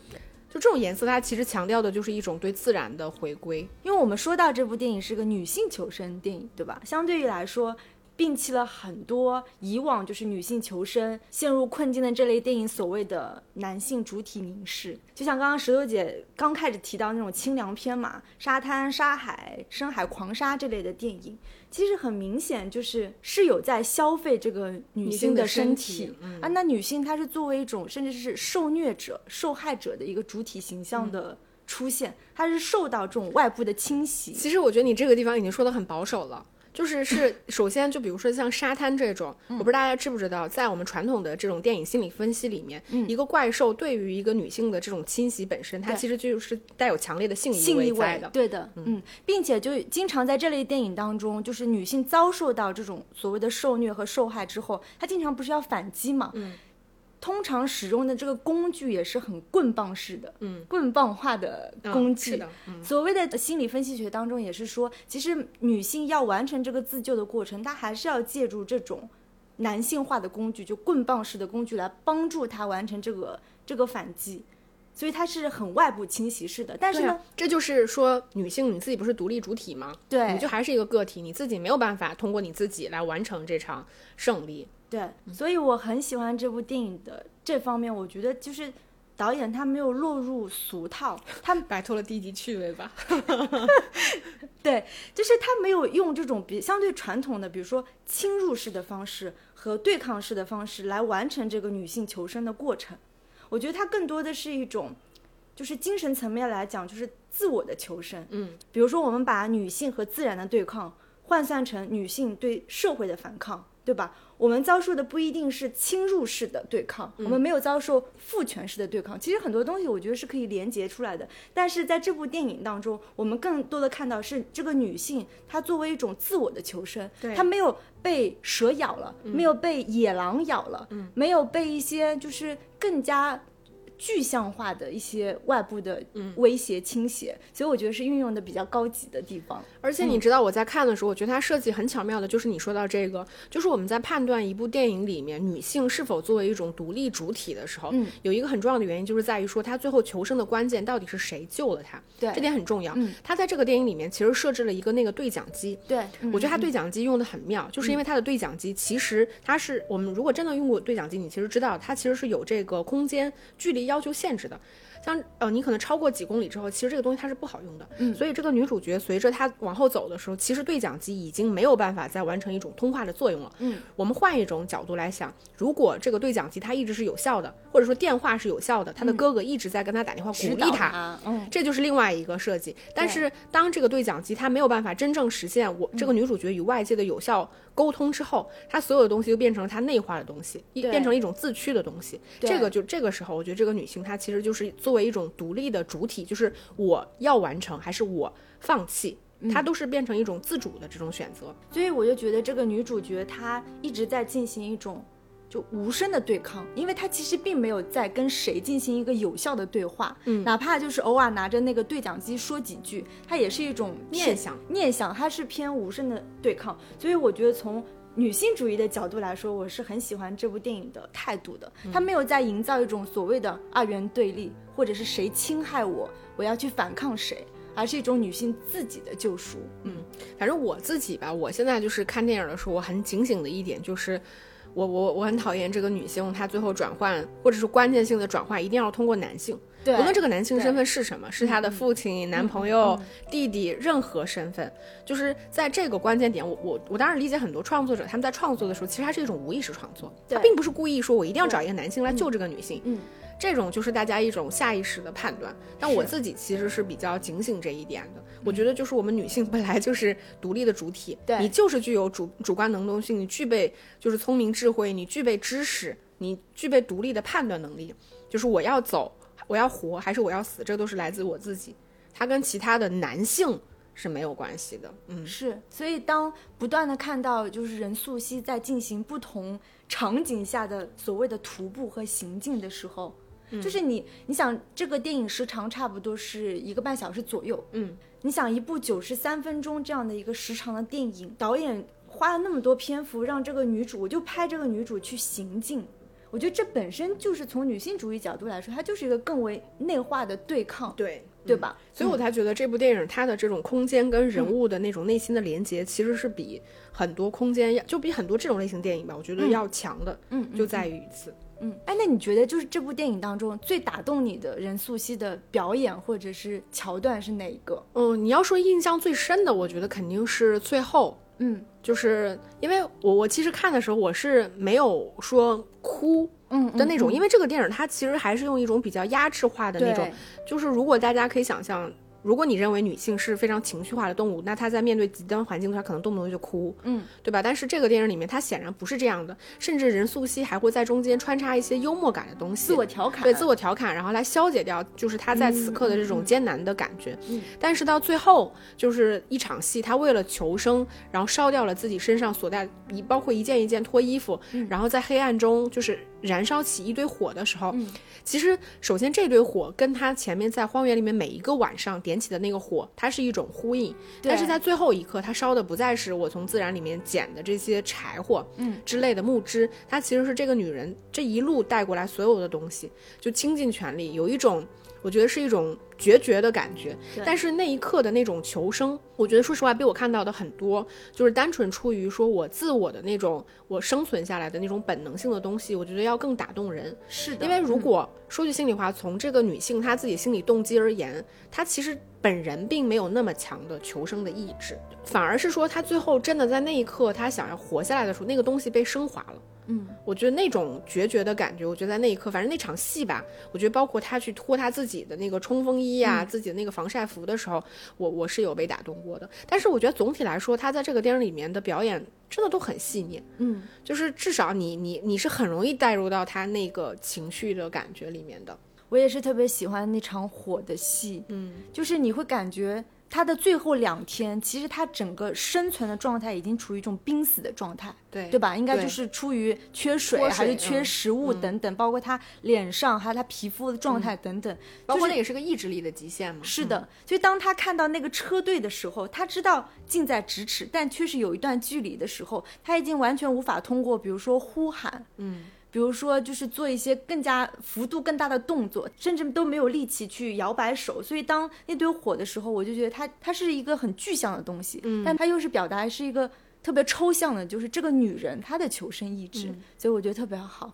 就这种颜色，它其实强调的就是一种对自然的回归。因为我们说到这部电影是个女性求生电影，对吧？相对于来说。摒弃了很多以往就是女性求生陷入困境的这类电影所谓的男性主体凝视，就像刚刚石头姐刚开始提到那种清凉片嘛，沙滩、沙海、深海狂沙这类的电影，其实很明显就是是有在消费这个女性的身体啊。那女性她是作为一种甚至是受虐者、受害者的一个主体形象的出现，她是受到这种外部的侵袭。其实我觉得你这个地方已经说的很保守了。就是是，首先就比如说像沙滩这种，我不知道大家知不知道，在我们传统的这种电影心理分析里面，一个怪兽对于一个女性的这种侵袭本身，它其实就是带有强烈的性意味的。对的，嗯，并且就经常在这类电影当中，就是女性遭受到这种所谓的受虐和受害之后，她经常不是要反击嘛？嗯。通常使用的这个工具也是很棍棒式的，嗯，棍棒化的工具。所谓的心理分析学当中也是说，其实女性要完成这个自救的过程，她还是要借助这种男性化的工具，就棍棒式的工具来帮助她完成这个这个反击。所以它是很外部侵袭式的。但是呢，这就是说女性你自己不是独立主体吗？对，你就还是一个个体，你自己没有办法通过你自己来完成这场胜利。对，所以我很喜欢这部电影的这方面。我觉得就是导演他没有落入俗套，他摆脱了低级趣味吧。对，就是他没有用这种比相对传统的，比如说侵入式的方式和对抗式的方式来完成这个女性求生的过程。我觉得它更多的是一种，就是精神层面来讲，就是自我的求生。嗯，比如说我们把女性和自然的对抗换算成女性对社会的反抗。对吧？我们遭受的不一定是侵入式的对抗，我们没有遭受父权式的对抗。其实很多东西我觉得是可以连接出来的。但是在这部电影当中，我们更多的看到是这个女性，她作为一种自我的求生，她没有被蛇咬了，没有被野狼咬了，没有被一些就是更加。具象化的一些外部的威胁倾斜，所以我觉得是运用的比较高级的地方。而且你知道我在看的时候，我觉得它设计很巧妙的，就是你说到这个，就是我们在判断一部电影里面女性是否作为一种独立主体的时候，嗯，有一个很重要的原因，就是在于说她最后求生的关键到底是谁救了她，对，这点很重要。嗯，她在这个电影里面其实设置了一个那个对讲机，对，我觉得她对讲机用的很妙，就是因为她的对讲机其实它是我们如果真的用过对讲机，你其实知道它其实是有这个空间距离要求限制的。像呃，你可能超过几公里之后，其实这个东西它是不好用的。嗯所以这个女主角随着她往后走的时候，其实对讲机已经没有办法再完成一种通话的作用了。嗯，我们换一种角度来想，如果这个对讲机它一直是有效的，或者说电话是有效的，她的哥哥一直在跟她打电话鼓励她，他，嗯，这就是另外一个设计。但是当这个对讲机它没有办法真正实现我这个女主角与外界的有效沟通之后，它所有的东西就变成了它内化的东西，一变成了一种自驱的东西。对这个就这个时候，我觉得这个女性她其实就是作为一种独立的主体，就是我要完成还是我放弃，它都是变成一种自主的这种选择。所以我就觉得这个女主角她一直在进行一种就无声的对抗，因为她其实并没有在跟谁进行一个有效的对话，嗯，哪怕就是偶尔拿着那个对讲机说几句，它也是一种念想，念想，它是偏无声的对抗，所以我觉得从。女性主义的角度来说，我是很喜欢这部电影的态度的。它没有在营造一种所谓的二元对立，或者是谁侵害我，我要去反抗谁，而是一种女性自己的救赎。嗯反正我自己吧，我现在就是看电影的时候，我很警醒的一点就是。我我我很讨厌这个女性，她最后转换或者是关键性的转换，一定要通过男性。对无论这个男性身份是什么，是他的父亲、男朋友、弟弟，任何身份，就是在这个关键点，我我我当然理解很多创作者他们在创作的时候，其实它是一种无意识创作，他并不是故意说我一定要找一个男性来救这个女性，嗯，这种就是大家一种下意识的判断。但我自己其实是比较警醒这一点的。我觉得就是我们女性本来就是独立的主体，对你就是具有主主观能动性，你具备就是聪明智慧，你具备知识，你具备独立的判断能力。就是我要走，我要活，还是我要死，这都是来自我自己，它跟其他的男性是没有关系的。嗯，是，所以当不断的看到就是任素汐在进行不同场景下的所谓的徒步和行进的时候，就是你你想这个电影时长差不多是一个半小时左右，嗯，你想一部九十三分钟这样的一个时长的电影，导演花了那么多篇幅让这个女主，我就拍这个女主去行进。我觉得这本身就是从女性主义角度来说，它就是一个更为内化的对抗，对。对吧？所以我才觉得这部电影它的这种空间跟人物的那种内心的连接，其实是比很多空间要就比很多这种类型电影吧，我觉得要强的，嗯，就在于此。嗯，哎，那你觉得就是这部电影当中最打动你的任素汐的表演或者是桥段是哪一个？嗯，你要说印象最深的，我觉得肯定是最后，嗯就是因为我我其实看的时候我是没有说哭嗯的那种，因为这个电影它其实还是用一种比较压制化的那种，就是如果大家可以想象。如果你认为女性是非常情绪化的动物，那她在面对极端环境的时候，她可能动不动就哭，嗯，对吧？但是这个电影里面，她显然不是这样的，甚至任素汐还会在中间穿插一些幽默感的东西，自我调侃，对自我调侃，然后来消解掉就是她在此刻的这种艰难的感觉。嗯。但是到最后，就是一场戏，她为了求生，然后烧掉了自己身上所带一包括一件一件脱衣服，嗯。然后在黑暗中就是燃烧起一堆火的时候，嗯。其实首先这堆火跟她前面在荒原里面每一个晚上点起的那个火，它是一种呼应。但是在最后一刻，它烧的不再是我从自然里面捡的这些柴火，嗯之类的木枝，它其实是这个女人这一路带过来所有的东西，就倾尽全力，有一种我觉得是一种决绝的感觉。但是那一刻的那种求生，我觉得说实话，比我看到的很多，就是单纯出于说我自我的那种我生存下来的那种本能性的东西，我觉得要更打动人。是的，因为如嗯果说句心里话，从这个女性她自己心理动机而言，她其实本人并没有那么强的求生的意志，反而是说她最后真的在那一刻，她想要活下来的时候，那个东西被升华了。嗯，我觉得那种决绝的感觉，我觉得在那一刻，反正那场戏吧，我觉得包括他去脱他自己的那个冲锋衣啊，自己的那个防晒服的时候，我我是有被打动过的。但是我觉得总体来说，他在这个电影里面的表演真的都很细腻。嗯，就是至少你你你是很容易带入到他那个情绪的感觉里面的。我也是特别喜欢那场火的戏，嗯，就是你会感觉他的最后两天，其实他整个生存的状态已经处于一种濒死的状态，对对吧？应该就是出于缺水水还是缺嗯食物等等，包括他脸上还有他皮肤的状态等等，包括就是那也是个意志力的极限嘛。是的，所以当他看到那个车队的时候，他知道近在咫尺，但却是有一段距离的时候，他已经完全无法通过，比如说呼喊，嗯，比如说就是做一些更加幅度更大的动作，甚至都没有力气去摇摆手。所以当那堆火的时候，我就觉得它它是一个很具象的东西，嗯但它又是表达是一个特别抽象的，就是这个女人她的求生意志，所以我觉得特别好。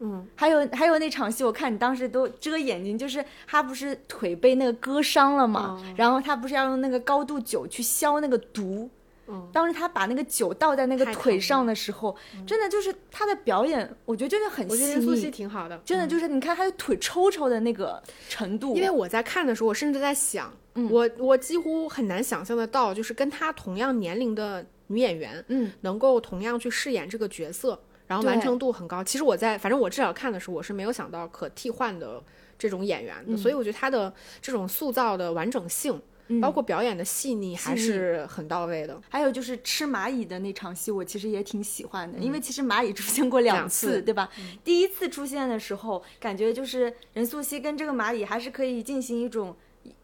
嗯，还有还有那场戏，我看你当时都遮眼睛，就是他不是腿被那个割伤了嘛，嗯然后他不是要用那个高度酒去消那个毒。嗯，当时他把那个酒倒在那个腿上的时候，真的就是他的表演，我觉得真的很细我觉得任素汐腻，挺好的，真的就是你看他的腿抽抽的那个程度，因为我在看的时候，我甚至在想，我我几乎很难想象得到，就是跟他同样年龄的女演员，嗯，能够同样去饰演这个角色，然后完成度很高。其实我在，反正我至少看的时候，我是没有想到可替换的这种演员的，所以我觉得他的这种塑造的完整性，包括表演的细腻，还是很到位的。还有就是吃蚂蚁的那场戏，我其实也挺喜欢的，因为其实蚂蚁出现过两两次对吧？第一次出现的时候，感觉就是任素汐跟这个蚂蚁还是可以进行一种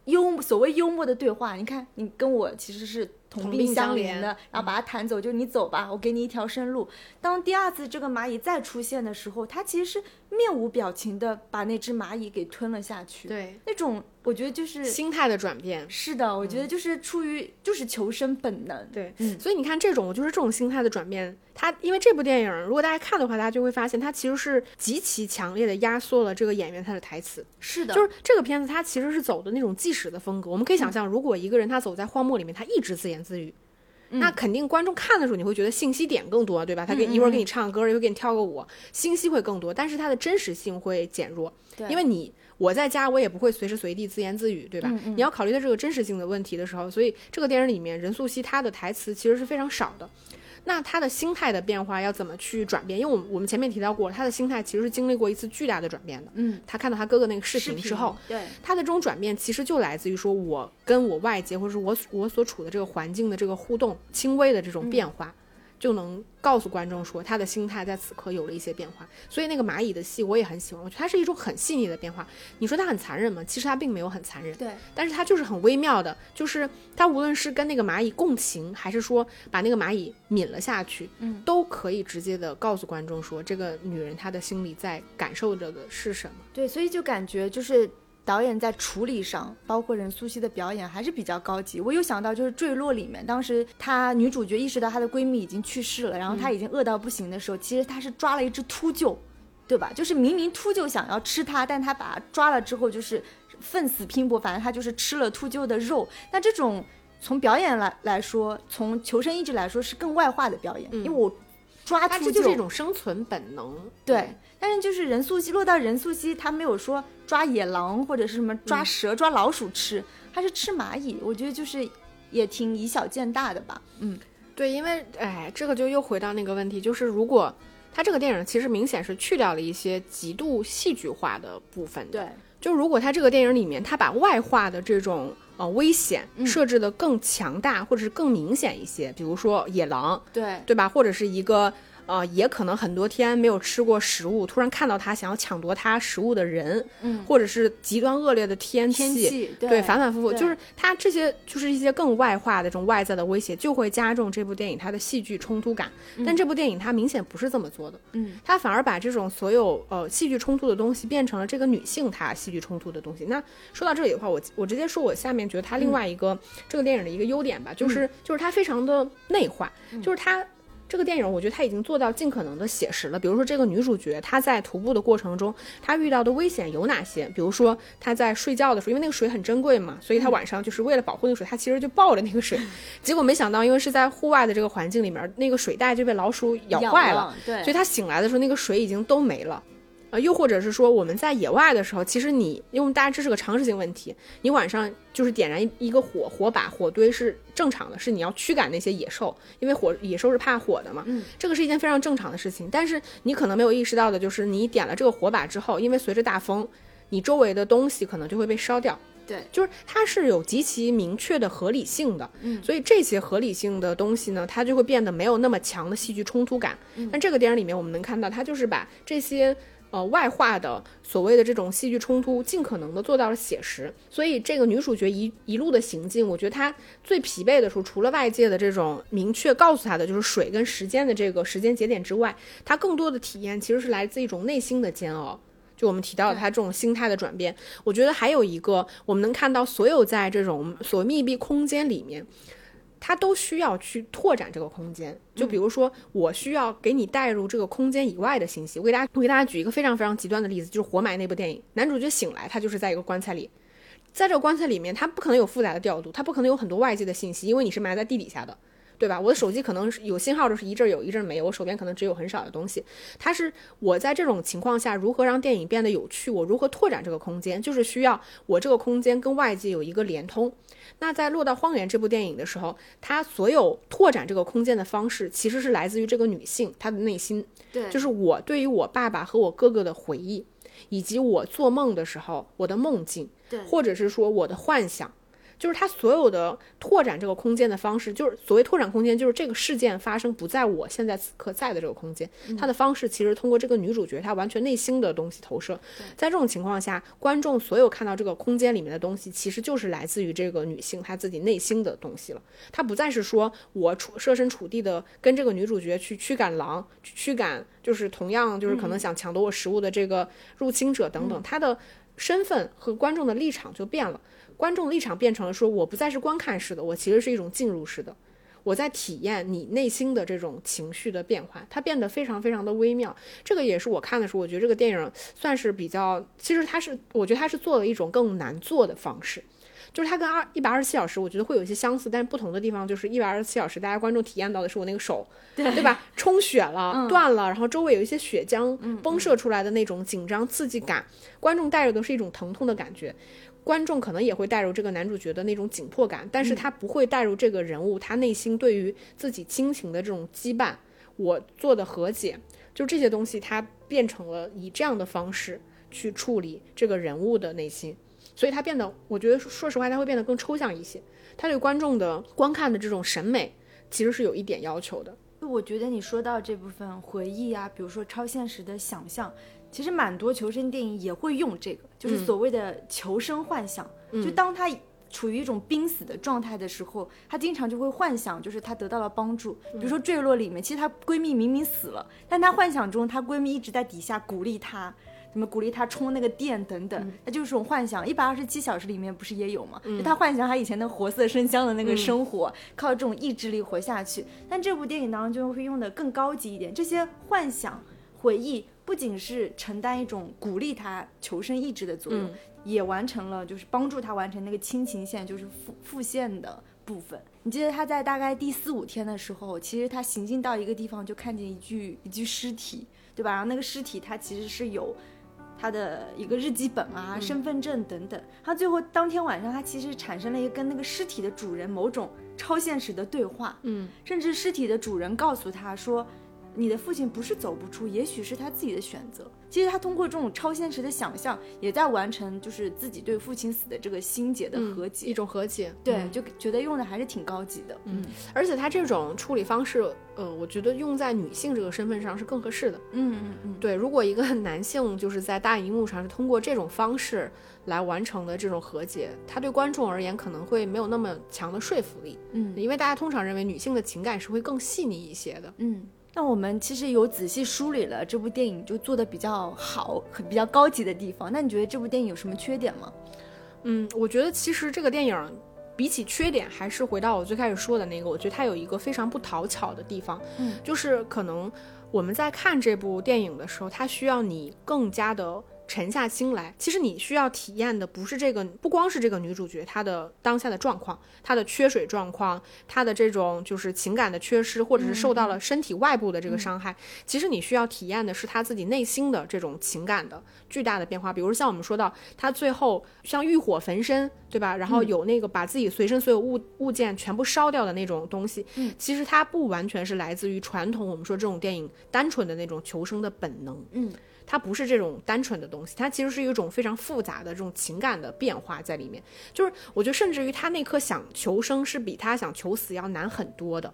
幽所谓幽默的对话。你看，你跟我其实是同病相怜相怜的，然后把它弹走，就你走吧，我给你一条生路。当第二次这个蚂蚁再出现的时候，它其实是面无表情的把那只蚂蚁给吞了下去。对，那种我觉得就是心态的转变。是的，我觉得就是出于就是求生本能。对，嗯所以你看，这种就是这种心态的转变，它因为这部电影，如果大家看的话，大家就会发现，它其实是极其强烈的压缩了这个演员他的台词。是的，就是这个片子，它其实是走的那种纪实的风格。我们可以想象，如果一个人他走在荒漠里面，他一直自言自语。那肯定观众看的时候，你会觉得信息点更多，对吧？他给一会儿给你唱歌，一会儿给你跳个舞，信息会更多，但是它的真实性会减弱，对因为你我在家，我也不会随时随地自言自语，对吧？你要考虑到这个真实性的问题的时候，所以这个电影里面任素汐她的台词其实是非常少的。那他的心态的变化要怎么去转变？因为我们我们前面提到过，他的心态其实是经历过一次巨大的转变的。嗯，他看到他哥哥那个视视频之后，对，他的这种转变其实就来自于说，我跟我外界或者是我我所处的这个环境的这个互动，轻微的这种变化，就能告诉观众说他的心态在此刻有了一些变化。所以那个蚂蚁的戏我也很喜欢，我觉得它是一种很细腻的变化。你说它很残忍吗？其实它并没有很残忍，对，但是它就是很微妙的，就是它无论是跟那个蚂蚁共情，还是说把那个蚂蚁抿了下去，嗯，都可以直接的告诉观众说，这个女人她的心里在感受着的是什么。对，所以就感觉就是导演在处理上，包括任素汐的表演还是比较高级。我有想到就是《坠落》里面，当时她女主角意识到她的闺蜜已经去世了，然后她已经饿到不行的时候，其实她是抓了一只秃鹫，对吧？就是明明秃鹫想要吃她，但她把它抓了之后，就是奋死拼搏，反正她就是吃了秃鹫的肉。那这种从表演来来说，从求生意志来说是更外化的表演，因为我抓秃鹫它这就是一种生存本能。对，但是就是任素汐落到任素汐，她没有说抓野狼或者是什么抓蛇、抓老鼠吃，她是吃蚂蚁。我觉得就是也挺以小见大的吧。嗯，对，因为哎，这个就又回到那个问题，就是如果他这个电影其实明显是去掉了一些极度戏剧化的部分的。对，就如果他这个电影里面，他把外化的这种呃危险设置的更强大，或者是更明显一些，比如说野狼，对，对吧？或者是一个呃，也可能很多天没有吃过食物，突然看到他想要抢夺他食物的人，嗯，或者是极端恶劣的天气，天气对对，反反复复，就是他这些就是一些更外化的这种外在的威胁，就会加重这部电影它的戏剧冲突感。但这部电影它明显不是这么做的，嗯，它反而把这种所有呃戏剧冲突的东西变成了这个女性她戏剧冲突的东西。那说到这里的话，我我直接说我下面觉得它另外一个、这个电影的一个优点吧，就是、就是它非常的内化，就是它。这个电影，我觉得他已经做到尽可能的写实了。比如说，这个女主角她在徒步的过程中，她遇到的危险有哪些？比如说，她在睡觉的时候，因为那个水很珍贵嘛，所以她晚上就是为了保护那个水，她其实就抱着那个水。结果没想到，因为是在户外的这个环境里面，那个水袋就被老鼠咬坏了，对，所以她醒来的时候，那个水已经都没了。呃，又或者是说我们在野外的时候，其实你因为大家这是个常识性问题，你晚上就是点燃一个火火把火堆是正常的，是你要驱赶那些野兽，因为火野兽是怕火的嘛，嗯，这个是一件非常正常的事情。但是你可能没有意识到的就是，你点了这个火把之后，因为随着大风，你周围的东西可能就会被烧掉。对，就是它是有极其明确的合理性的，嗯所以这些合理性的东西呢，它就会变得没有那么强的戏剧冲突感。嗯但这个电影里面，我们能看到，它就是把这些呃外化的所谓的这种戏剧冲突，尽可能的做到了写实。所以这个女主角一一路的行进，我觉得她最疲惫的时候，除了外界的这种明确告诉她的就是水跟时间的这个时间节点之外，她更多的体验其实是来自一种内心的煎熬。就我们提到的他这种心态的转变，我觉得还有一个，我们能看到所有在这种所谓密闭空间里面，它都需要去拓展这个空间。就比如说，我需要给你带入这个空间以外的信息。我给大家，我给大家举一个非常非常极端的例子，就是《活埋》那部电影，男主角醒来，他就是在一个棺材里，在这个棺材里面，他不可能有复杂的调度，他不可能有很多外界的信息，因为你是埋在地底下的。对吧？我的手机可能是有信号的，是一阵有一阵没有。我手边可能只有很少的东西。它是我在这种情况下如何让电影变得有趣？我如何拓展这个空间？就是需要我这个空间跟外界有一个连通。那在《落到荒原》这部电影的时候，它所有拓展这个空间的方式，其实是来自于这个女性她的内心。对，就是我对于我爸爸和我哥哥的回忆，以及我做梦的时候我的梦境，对，或者是说我的幻想。就是他所有的拓展这个空间的方式，就是所谓拓展空间，就是这个事件发生不在我现在此刻在的这个空间，它的方式其实通过这个女主角她完全内心的东西投射。在这种情况下，观众所有看到这个空间里面的东西，其实就是来自于这个女性她自己内心的东西了。她不再是说我处设身处地的跟这个女主角去驱赶狼，去驱赶就是同样就是可能想抢夺我食物的这个入侵者等等，她的身份和观众的立场就变了。观众立场变成了说，我不再是观看式的，我其实是一种进入式的，我在体验你内心的这种情绪的变化，它变得非常非常的微妙。这个也是我看的时候，我觉得这个电影算是比较，其实它是，我觉得它是做了一种更难做的方式，就是它跟二一百二十七小时，我觉得会有一些相似，但是不同的地方就是一百二十七小时，大家观众体验到的是我那个手，对对吧？充血了，断了，然后周围有一些血浆崩射出来的那种紧张刺激感，观众带入的是一种疼痛的感觉。观众可能也会带入这个男主角的那种紧迫感，但是他不会带入这个人物他内心对于自己亲情的这种羁绊，我做的和解，就这些东西，他变成了以这样的方式去处理这个人物的内心，所以它变得，我觉得说实话，它会变得更抽象一些，它对观众的观看的这种审美其实是有一点要求的。我觉得你说到这部分回忆啊，比如说超现实的想象。其实蛮多求生电影也会用这个，就是所谓的求生幻想。就当他处于一种濒死的状态的时候，她经常就会幻想，就是她得到了帮助。比如说《坠落》里面，其实她闺蜜明明死了，但她幻想中她闺蜜一直在底下鼓励她，什么鼓励他充那个电等等。那就是这种幻想。一百二十七小时里面不是也有吗？就他幻想他以前那活色生香的那个生活，靠这种意志力活下去。但这部电影当中就会用的更高级一点，这些幻想回忆。不仅是承担一种鼓励他求生意志的作用，也完成了就是帮助他完成那个亲情线，就是复复线的部分。你记得他在大概第四五天的时候，其实他行进到一个地方就看见一具一具尸体，对吧？然后那个尸体他其实是有他的一个日记本啊、身份证等等。他最后当天晚上，他其实产生了一个跟那个尸体的主人某种超现实的对话，嗯，甚至尸体的主人告诉他说。你的父亲不是走不出，也许是他自己的选择。其实他通过这种超现实的想象，也在完成就是自己对父亲死的这个心结的和解，一种和解。对，就觉得用的还是挺高级的。嗯，而且他这种处理方式，呃，我觉得用在女性这个身份上是更合适的。嗯嗯嗯，对。如果一个男性就是在大荧幕上是通过这种方式来完成的这种和解，他对观众而言可能会没有那么强的说服力。嗯，因为大家通常认为女性的情感是会更细腻一些的。嗯。那我们其实有仔细梳理了这部电影就做的比较好、比较高级的地方。那你觉得这部电影有什么缺点吗？嗯，我觉得其实这个电影比起缺点，还是回到我最开始说的那个，我觉得它有一个非常不讨巧的地方，嗯，就是可能我们在看这部电影的时候，它需要你更加的。沉下心来，其实你需要体验的不是这个，不光是这个女主角她的当下的状况，她的缺水状况，她的这种就是情感的缺失，或者是受到了身体外部的这个伤害。其实你需要体验的是她自己内心的这种情感的巨大的变化。比如像我们说到，他最后像欲火焚身，对吧？然后有那个把自己随身所有物物件全部烧掉的那种东西。嗯，其实它不完全是来自于传统我们说这种电影单纯的那种求生的本能。嗯。它不是这种单纯的东西，它其实是一种非常复杂的这种情感的变化在里面。就是我觉得，甚至于他那颗想求生是比他想求死要难很多的。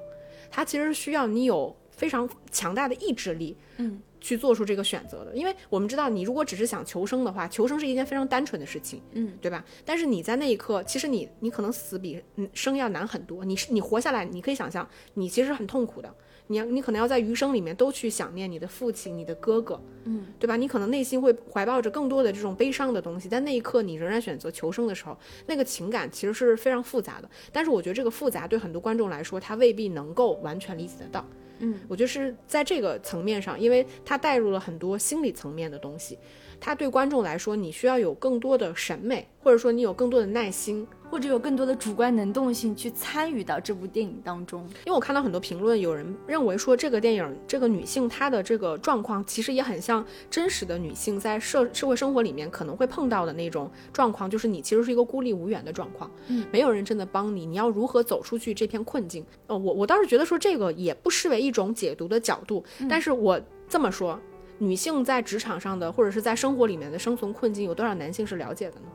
他其实需要你有非常强大的意志力，嗯，去做出这个选择的。因为我们知道，你如果只是想求生的话，求生是一件非常单纯的事情，嗯，对吧？但是你在那一刻，其实你你可能死比嗯生要难很多。你是你活下来，你可以想象，你其实很痛苦的。你要你可能要在余生里面都去想念你的父亲、你的哥哥，嗯，对吧？你可能内心会怀抱着更多的这种悲伤的东西，但那一刻你仍然选择求生的时候，那个情感其实是非常复杂的。但是我觉得这个复杂对很多观众来说，他未必能够完全理解得到。嗯，我觉得是在这个层面上，因为它带入了很多心理层面的东西，它对观众来说，你需要有更多的审美，或者说你有更多的耐心，或者有更多的主观能动性去参与到这部电影当中。因为我看到很多评论，有人认为说这个电影这个女性她的这个状况，其实也很像真实的女性在社社会生活里面可能会碰到的那种状况，就是你其实是一个孤立无援的状况，嗯，没有人真的帮你，你要如何走出去这片困境？呃，我我倒是觉得说这个也不失为一种解读的角度，但是我这么说，女性在职场上的或者是在生活里面的生存困境，有多少男性是了解的呢？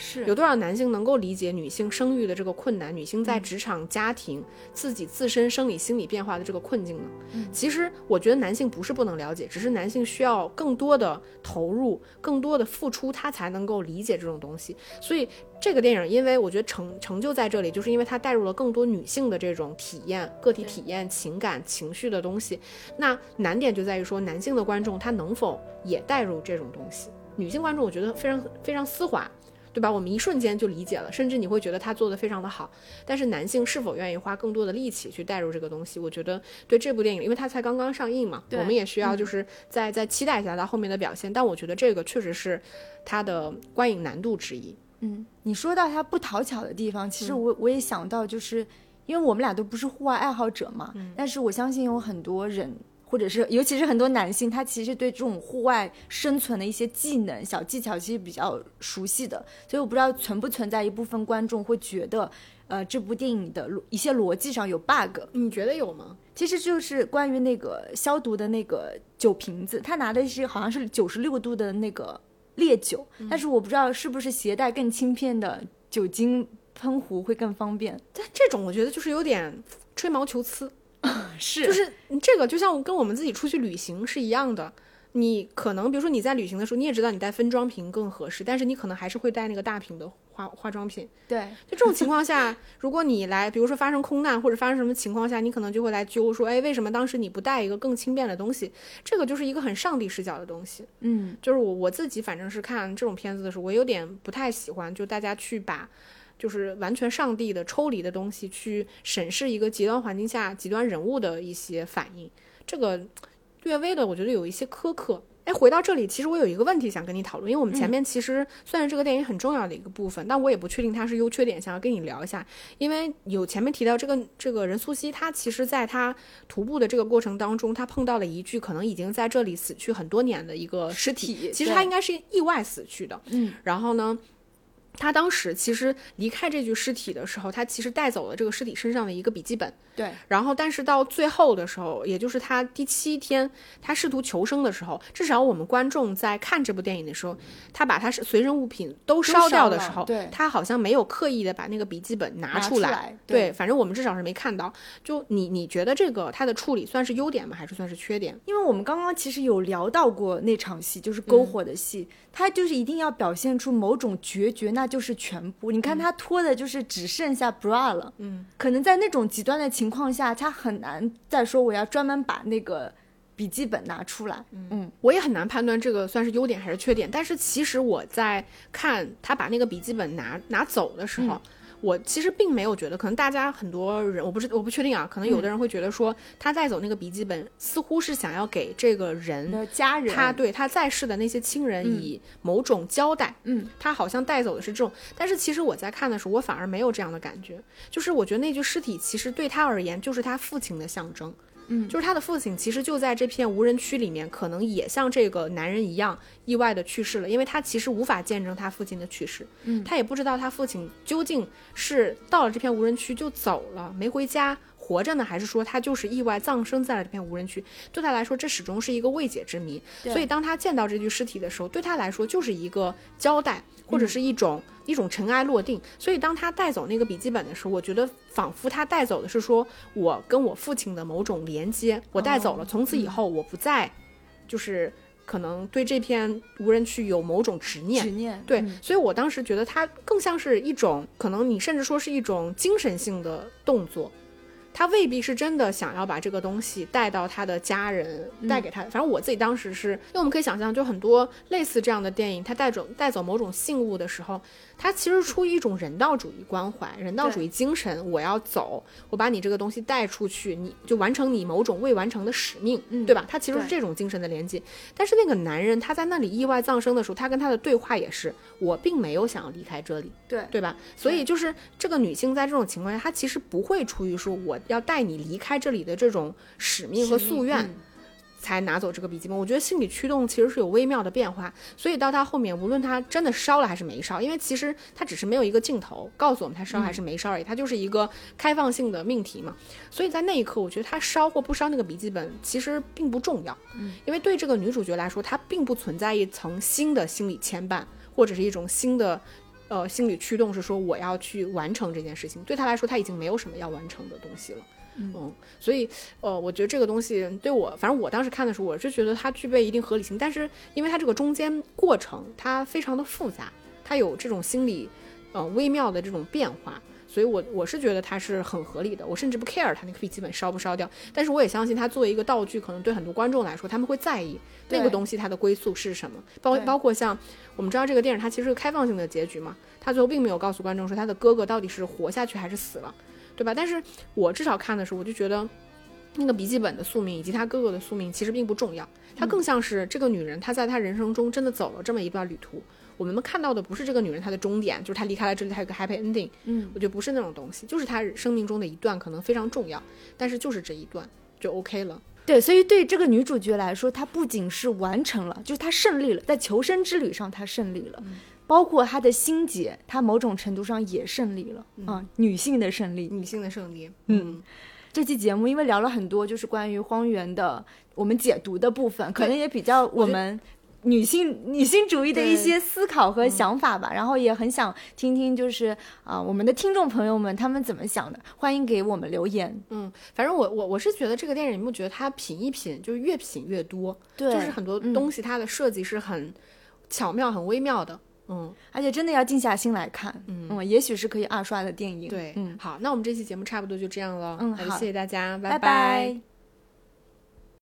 是有多少男性能够理解女性生育的这个困难，女性在职场、家庭、自己自身生理、心理变化的这个困境呢？其实我觉得男性不是不能了解，只是男性需要更多的投入、更多的付出，他才能够理解这种东西。所以这个电影，因为我觉得成成就在这里，就是因为它带入了更多女性的这种体验、个体体验、情感、情绪的东西。那难点就在于说，男性的观众他能否也带入这种东西？女性观众我觉得非常非常丝滑。对吧？我们一瞬间就理解了，甚至你会觉得他做的非常的好。但是男性是否愿意花更多的力气去带入这个东西？我觉得对这部电影，因为它才刚刚上映嘛，我们也需要就是再再期待一下它后面的表现。但我觉得这个确实是它的观影难度之一。嗯，你说到它不讨巧的地方，其实我我也想到，就是因为我们俩都不是户外爱好者嘛，但是我相信有很多人。或者是，尤其是很多男性，他其实对这种户外生存的一些技能、小技巧，其实比较熟悉的。所以我不知道存不存在一部分观众会觉得，呃，这部电影的逻一些逻辑上有 bug。你觉得有吗？其实就是关于那个消毒的那个酒瓶子，他拿的是好像是九十六度的那个烈酒，但是我不知道是不是携带更轻便的酒精喷壶会更方便。但这种我觉得就是有点吹毛求疵。是就是这个，就像跟我们自己出去旅行是一样的。你可能比如说你在旅行的时候，你也知道你带分装瓶更合适，但是你可能还是会带那个大瓶的化化妆品。对，就这种情况下，如果你来，比如说发生空难或者发生什么情况下，你可能就会来揪说，哎，为什么当时你不带一个更轻便的东西？这个就是一个很上帝视角的东西。嗯，就是我我自己反正是看这种片子的时候，我有点不太喜欢，就大家去把。就是完全上帝的抽离的东西去审视一个极端环境下极端人物的一些反应，这个略微的我觉得有一些苛刻。哎，回到这里，其实我有一个问题想跟你讨论，因为我们前面其实算是这个电影很重要的一个部分，但我也不确定它是优缺点，想要跟你聊一下。因为有前面提到这个这个任素汐，她其实在她徒步的这个过程当中，她碰到了一具可能已经在这里死去很多年的一个尸体其实她应该是意外死去的。嗯，然后呢？他当时其实离开这具尸体的时候，他其实带走了这个尸体身上的一个笔记本。对，然后但是到最后的时候，也就是他第七天，他试图求生的时候，至少我们观众在看这部电影的时候，他把他是随身物品都烧掉的时候，对，他好像没有刻意的把那个笔记本拿出来。对，反正我们至少是没看到。就你你觉得这个他的处理算是优点吗？还是算是缺点？因为我们刚刚其实有聊到过那场戏，就是篝火的戏，他就是一定要表现出某种决绝，那就是全部。你看他脱的就是只剩下 bra 了，嗯，可能在那种极端的情况下，他很难再说我要专门把那个笔记本拿出来。嗯，我也很难判断这个算是优点还是缺点。但是其实我在看他把那个笔记本拿拿走的时候。我其实并没有觉得，可能大家很多人，我不是我不确定啊，可能有的人会觉得说，他带走那个笔记本，似乎是想要给这个人的家人，他对他在世的那些亲人以某种交代。嗯，他好像带走的是这种，但是其实我在看的时候，我反而没有这样的感觉，就是我觉得那具尸体其实对他而言就是他父亲的象征。嗯，就是他的父亲，其实就在这片无人区里面，可能也像这个男人一样意外的去世了，因为他其实无法见证他父亲的去世，嗯，他也不知道他父亲究竟是到了这片无人区就走了，没回家活着呢，还是说他就是意外葬身在了这片无人区？对他来说，这始终是一个未解之谜。所以当他见到这具尸体的时候，对他来说就是一个交代，或者是一种。一种尘埃落定，所以当他带走那个笔记本的时候，我觉得仿佛他带走的是说我跟我父亲的某种连接，我带走了，从此以后我不再就是可能对这片无人区有某种执念执。念，对，嗯所以我当时觉得它更像是一种，可能你甚至说是一种精神性的动作，他未必是真的想要把这个东西带到他的家人，带给他。反正我自己当时是，因为我们可以想象，就很多类似这样的电影，他带走带走某种信物的时候，它其实出于一种人道主义关怀、人道主义精神，我要走，我把你这个东西带出去，你就完成你某种未完成的使命，嗯对吧？它其实是这种精神的连接。但是那个男人他在那里意外葬生的时候，他跟他的对话也是，我并没有想要离开这里。对对吧？所以就是这个女性在这种情况下，她其实不会出于说我要带你离开这里的这种使命和夙愿，嗯才拿走这个笔记本。我觉得心理驱动其实是有微妙的变化，所以到他后面，无论他真的烧了还是没烧，因为其实他只是没有一个镜头告诉我们他烧还是没烧而已，它就是一个开放性的命题嘛。所以在那一刻，我觉得他烧或不烧那个笔记本其实并不重要，嗯，因为对这个女主角来说，她并不存在一层新的心理牵绊，或者是一种新的。呃，心理驱动是说我要去完成这件事情，对他来说他已经没有什么要完成的东西了。嗯，所以呃，我觉得这个东西对我，反正我当时看的时候，我是觉得它具备一定合理性，但是因为它这个中间过程它非常的复杂，它有这种心理呃微妙的这种变化，所以我我是觉得它是很合理的，我甚至不 care 它那个笔记本烧不烧掉，但是我也相信它作为一个道具，可能对很多观众来说他们会在意那个东西它的归宿是什么，包对包括像我们知道这个电影它其实是个开放性的结局嘛，它最后并没有告诉观众说他的哥哥到底是活下去还是死了，对吧？但是我至少看的时候，我就觉得。那个笔记本的宿命以及他哥哥的宿命其实并不重要，它更像是这个女人她在她人生中真的走了这么一段旅途。我们看到的不是这个女人她的终点，就是她离开了这里，她有个 happy ending。嗯，我觉得不是那种东西，就是她生命中的一段可能非常重要，但是就是这一段就 OK 了。对，所以对这个女主角来说，她不仅是完成了，就是她胜利了，在求生之旅上她胜利了，包括她的心结，她某种程度上也胜利了啊、女性的胜利。女性的胜利，嗯，这期节目因为聊了很多，就是关于荒原的我们解读的部分，可能也比较我们。女性女性主义的一些思考和想法吧，然后也很想听听，就是啊、我们的听众朋友们他们怎么想的，欢迎给我们留言。嗯，反正我我我是觉得这个电影，你不觉得它品一品，就是越品越多，对就是很多东西它的设计是很巧妙、很微妙的。嗯，而且真的要静下心来看，嗯。也许是可以二刷的电影。对，嗯，好，那我们这期节目差不多就这样了，嗯好。谢谢大家，拜拜。拜